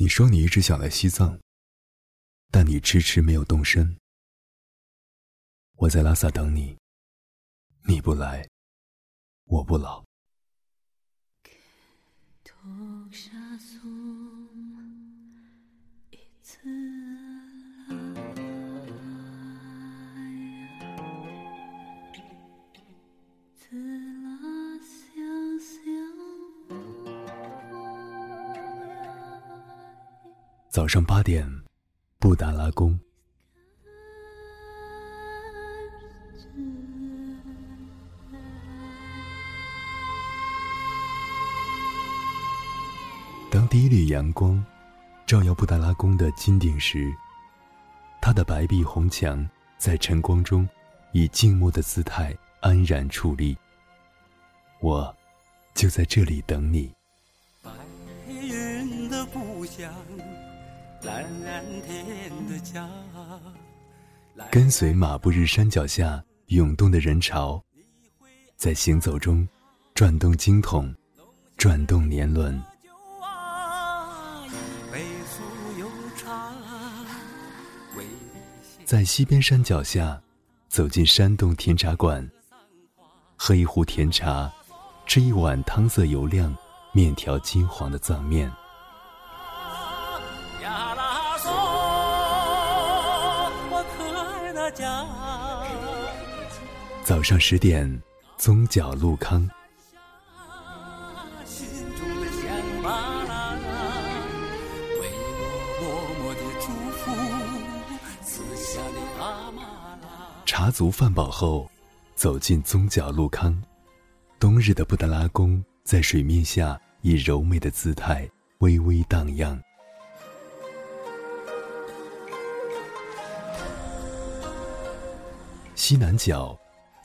你说你一直想来西藏，但你迟迟没有动身。我在拉萨等你，你不来，我不老。早上八点，布达拉宫。当第一缕阳光照耀布达拉宫的金顶时，它的白壁红墙在晨光中以静默的姿态安然矗立。我就在这里等你。白云的故乡。蓝天的家。跟随马步日山脚下涌动的人潮，在行走中转动经筒，转动年轮。在西边山脚下，走进山洞甜茶馆，喝一壶甜茶，吃一碗汤色油亮、面条金黄的藏面。早上十点，宗角路康。茶足饭饱后，走进宗角路康。冬日的布达拉宫在水面下以柔美的姿态微微荡漾。西南角，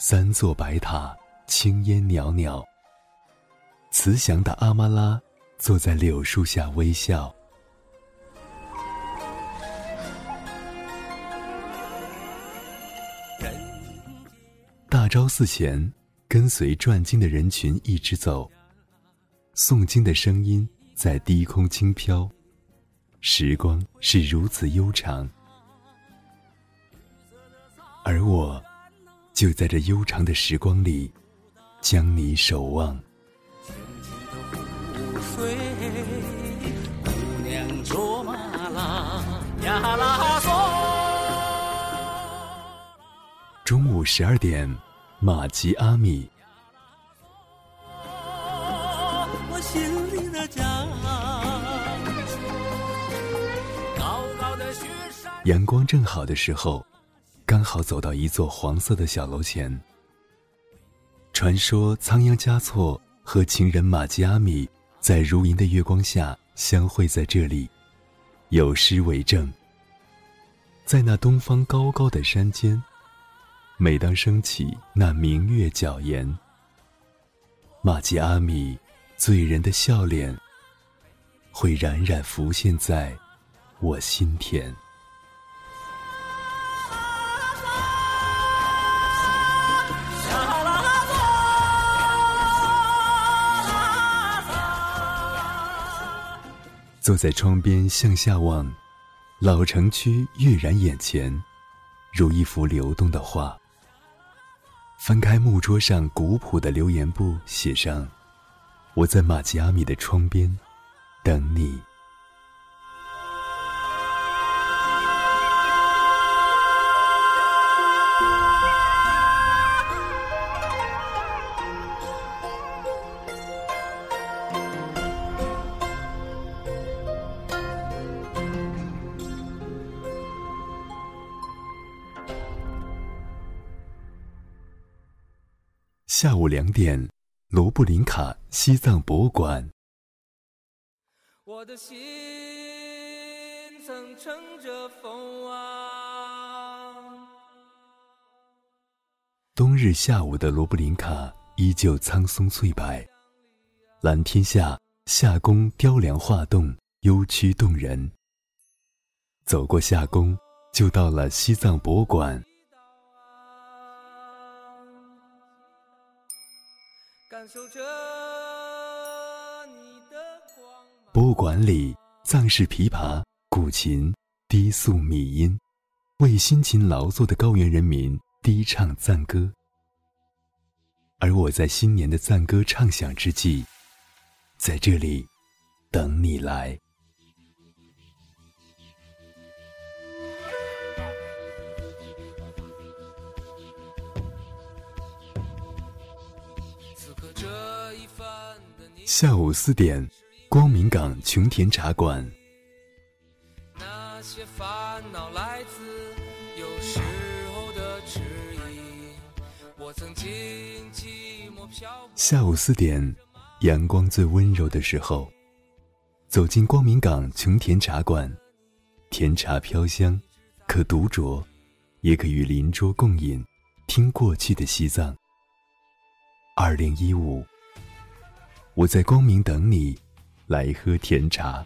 三座白塔，青烟袅袅。慈祥的阿妈拉坐在柳树下微笑。大昭寺前，跟随转经的人群一直走，诵经的声音在低空轻飘，时光是如此悠长，而我。就在这悠长的时光里，将你守望。中午十二点，玛吉阿米。阳光正好的时候。刚好走到一座黄色的小楼前。传说仓央嘉措和情人玛吉阿米在如银的月光下相会在这里，有诗为证。在那东方高高的山间，每当升起那明月皎颜，玛吉阿米醉人的笑脸会冉冉浮现在我心田。坐在窗边向下望，老城区跃然眼前，如一幅流动的画。翻开木桌上古朴的留言簿，写上：“我在马吉阿米的窗边，等你。”下午两点，罗布林卡西藏博物馆。我的心曾乘着风啊。冬日下午的罗布林卡依旧苍松翠柏，蓝天下夏宫雕梁画栋，幽曲动人。走过夏宫，就到了西藏博物馆。感受着你的光博物馆里藏式琵琶、古琴、低速米音，为辛勤劳作的高原人民低唱赞歌。而我在新年的赞歌唱响之际，在这里等你来。下午四点，光明港琼田茶馆。下午四点，阳光最温柔的时候，走进光明港琼田茶馆，甜茶飘香，可独酌，也可与邻桌共饮，听过去的西藏。二零一五。我在光明等你，来喝甜茶。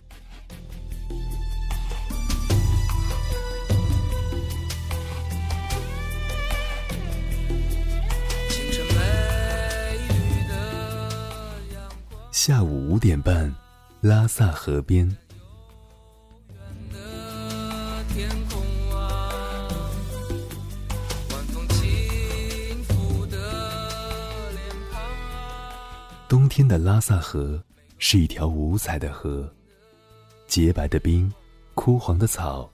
下午五点半，拉萨河边。冬天的拉萨河是一条五彩的河，洁白的冰，枯黄的草，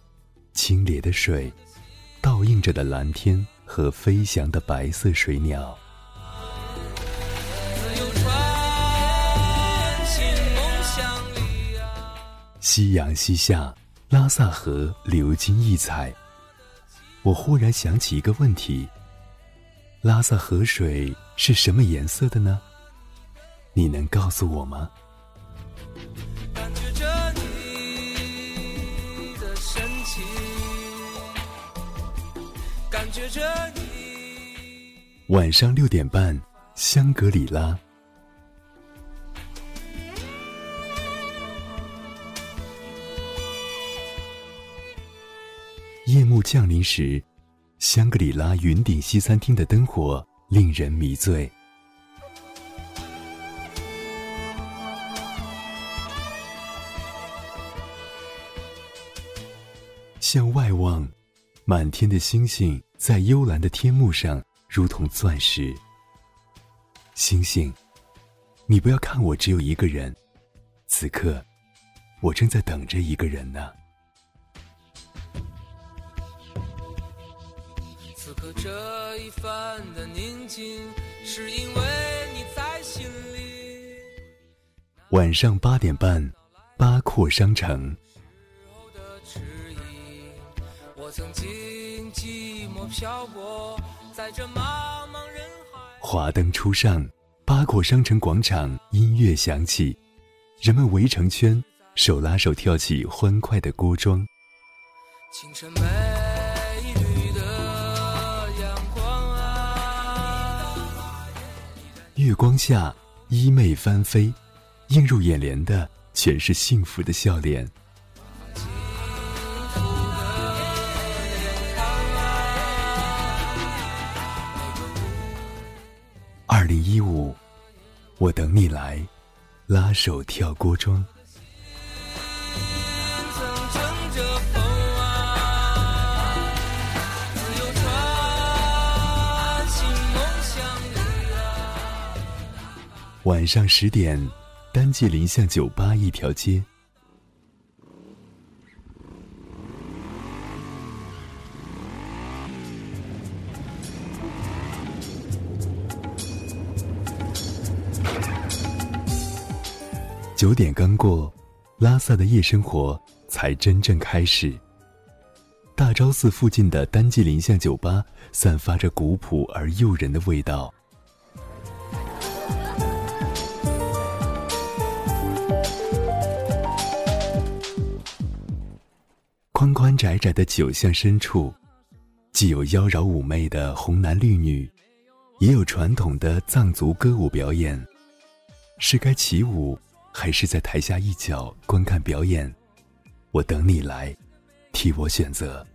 清冽的水，倒映着的蓝天和飞翔的白色水鸟。夕阳西下，拉萨河流金溢彩。我忽然想起一个问题：拉萨河水是什么颜色的呢？你能告诉我吗？感觉着你。感觉着你晚上六点半，香格里拉。夜幕降临时，香格里拉云顶西餐厅的灯火令人迷醉。向外望，满天的星星在幽蓝的天幕上如同钻石。星星，你不要看我只有一个人，此刻，我正在等着一个人呢。此刻这一番的宁静，是因为你在心里。晚上八点半，八廓商城。曾经寂寞漂泊在这茫茫人海。华灯初上，八廓商城广场音乐响起，人们围成圈，手拉手跳起欢快的锅庄。清晨美丽的阳光啊，月光下衣袂翻飞，映入眼帘的全是幸福的笑脸。我等你来，拉手跳锅庄。晚上十点，丹界林巷酒吧一条街。九点刚过，拉萨的夜生活才真正开始。大昭寺附近的丹吉林巷酒吧散发着古朴而诱人的味道。宽宽窄窄的酒巷深处，既有妖娆妩媚的红男绿女，也有传统的藏族歌舞表演。是该起舞？还是在台下一角观看表演，我等你来，替我选择。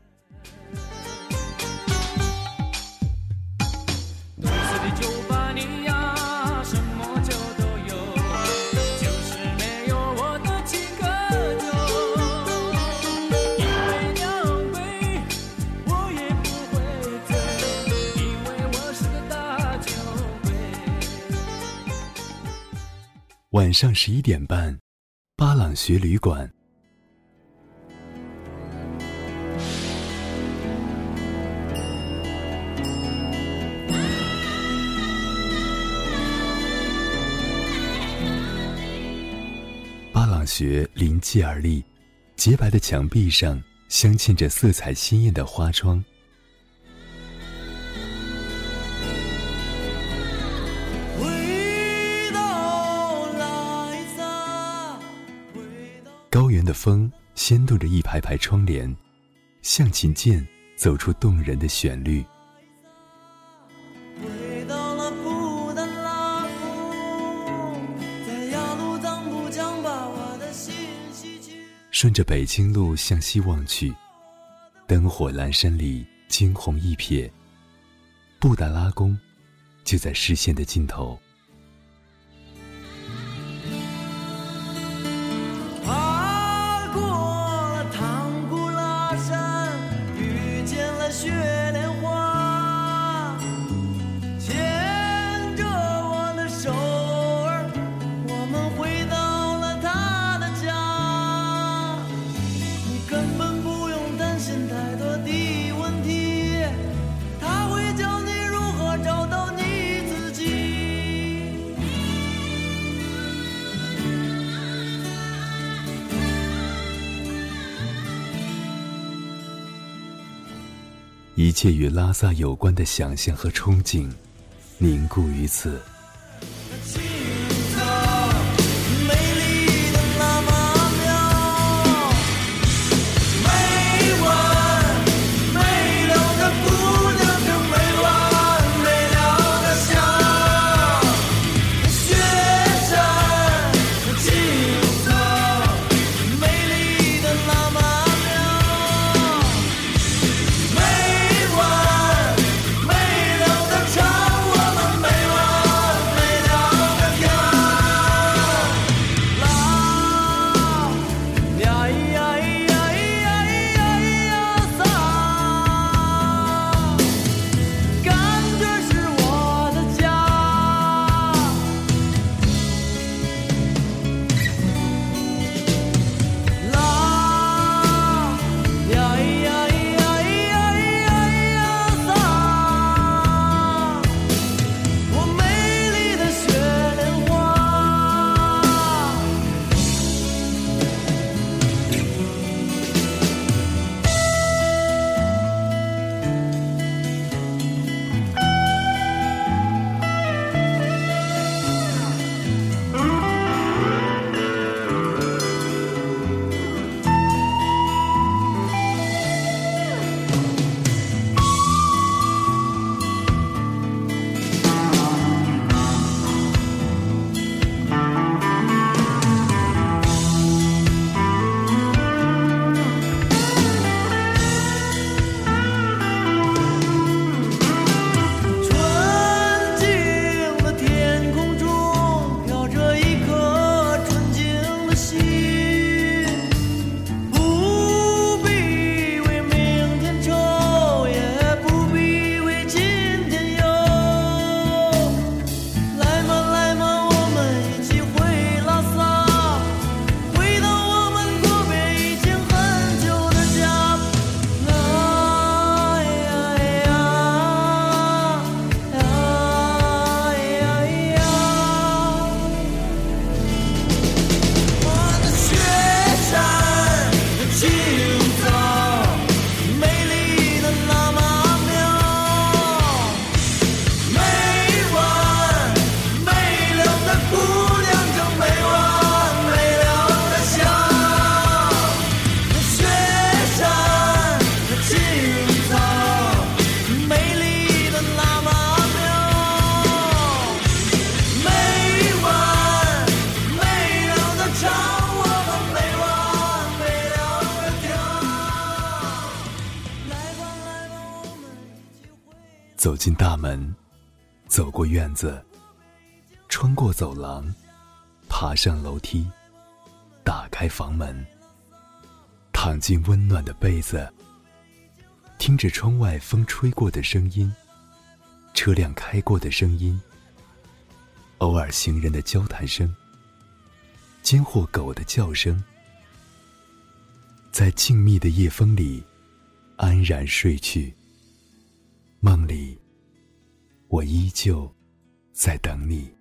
晚上十一点半，巴朗学旅馆。巴朗学临街而立，洁白的墙壁上镶嵌着色彩鲜艳的花窗。高原的风掀动着一排排窗帘，像琴键走出动人的旋律。顺着北京路向西望去，灯火阑珊里惊鸿一瞥，布达拉宫就在视线的尽头。一切与拉萨有关的想象和憧憬，凝固于此。走进大门，走过院子，穿过走廊，爬上楼梯，打开房门，躺进温暖的被子，听着窗外风吹过的声音，车辆开过的声音，偶尔行人的交谈声，惊惑狗的叫声。在静谧的夜风里，安然睡去。梦里，我依旧在等你。